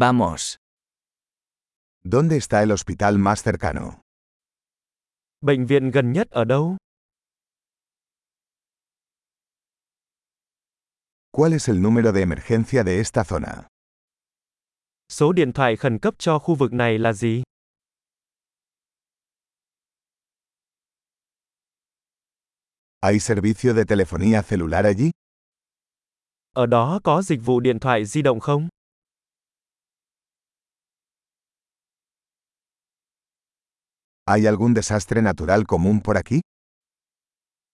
Vamos. ¿Dónde está el hospital más cercano? Bệnh viện gần nhất ở đâu? ¿Cuál es el número de emergencia de esta zona? Số điện thoại khẩn cấp cho khu vực này là gì? ¿Hay servicio de telefonía celular allí? Ở đó có dịch vụ điện thoại di động không? ¿Hay algún desastre natural común por aquí?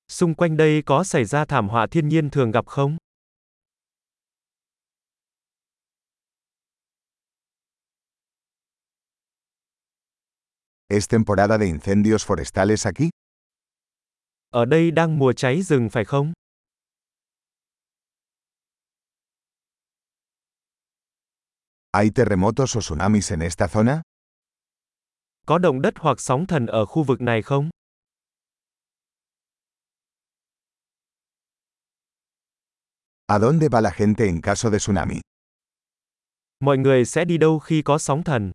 Xung quanh đây có xảy ra thảm họa thiên nhiên thường gặp không? ¿Es temporada de incendios forestales aquí? Ở đây đang mùa cháy rừng phải không? ¿Hay terremotos o tsunamis en esta zona? Có động đất hoặc sóng thần ở khu vực này không? ¿A dónde va la gente en caso de tsunami? Mọi người sẽ đi đâu khi có sóng thần?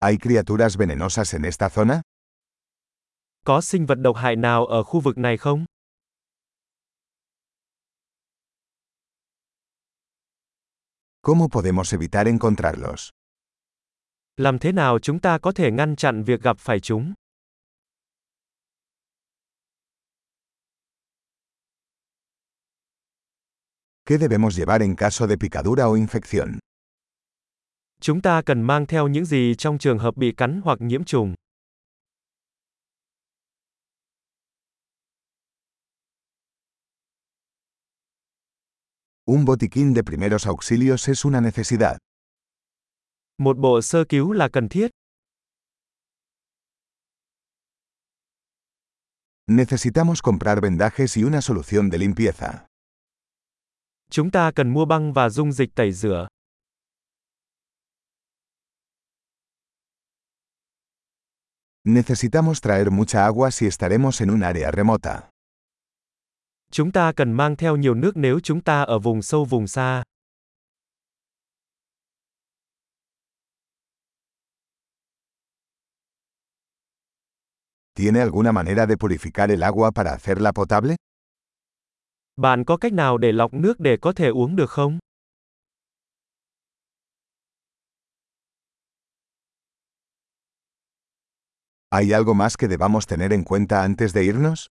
¿Hay criaturas venenosas en esta zona? Có sinh vật độc hại nào ở khu vực này không? ¿Cómo podemos evitar encontrarlos? Làm thế nào chúng ta có thể ngăn chặn việc gặp phải chúng? ¿Qué debemos llevar en caso de picadura o infección? Chúng ta cần mang theo những gì trong trường hợp bị cắn hoặc nhiễm trùng? Un botiquín de primeros auxilios es una necesidad. Một bộ sơ cứu là cần thiết. Necesitamos comprar vendajes y una solución de limpieza. Chúng ta cần mua băng và dung dịch tẩy rửa. Necesitamos traer mucha agua si estaremos en un área remota. Chúng ta cần mang theo nhiều nước nếu chúng ta ở vùng sâu vùng xa. ¿Tiene alguna manera de purificar el agua para hacerla potable? Bạn có cách nào để lọc nước để có thể uống được không? ¿Hay algo más que debamos tener en cuenta antes de irnos?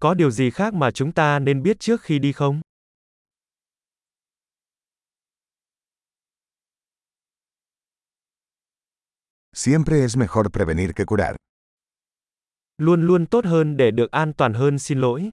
Có điều gì khác mà chúng ta nên biết trước khi đi không? Siempre es mejor prevenir que curar. Luôn luôn tốt hơn để được an toàn hơn xin lỗi.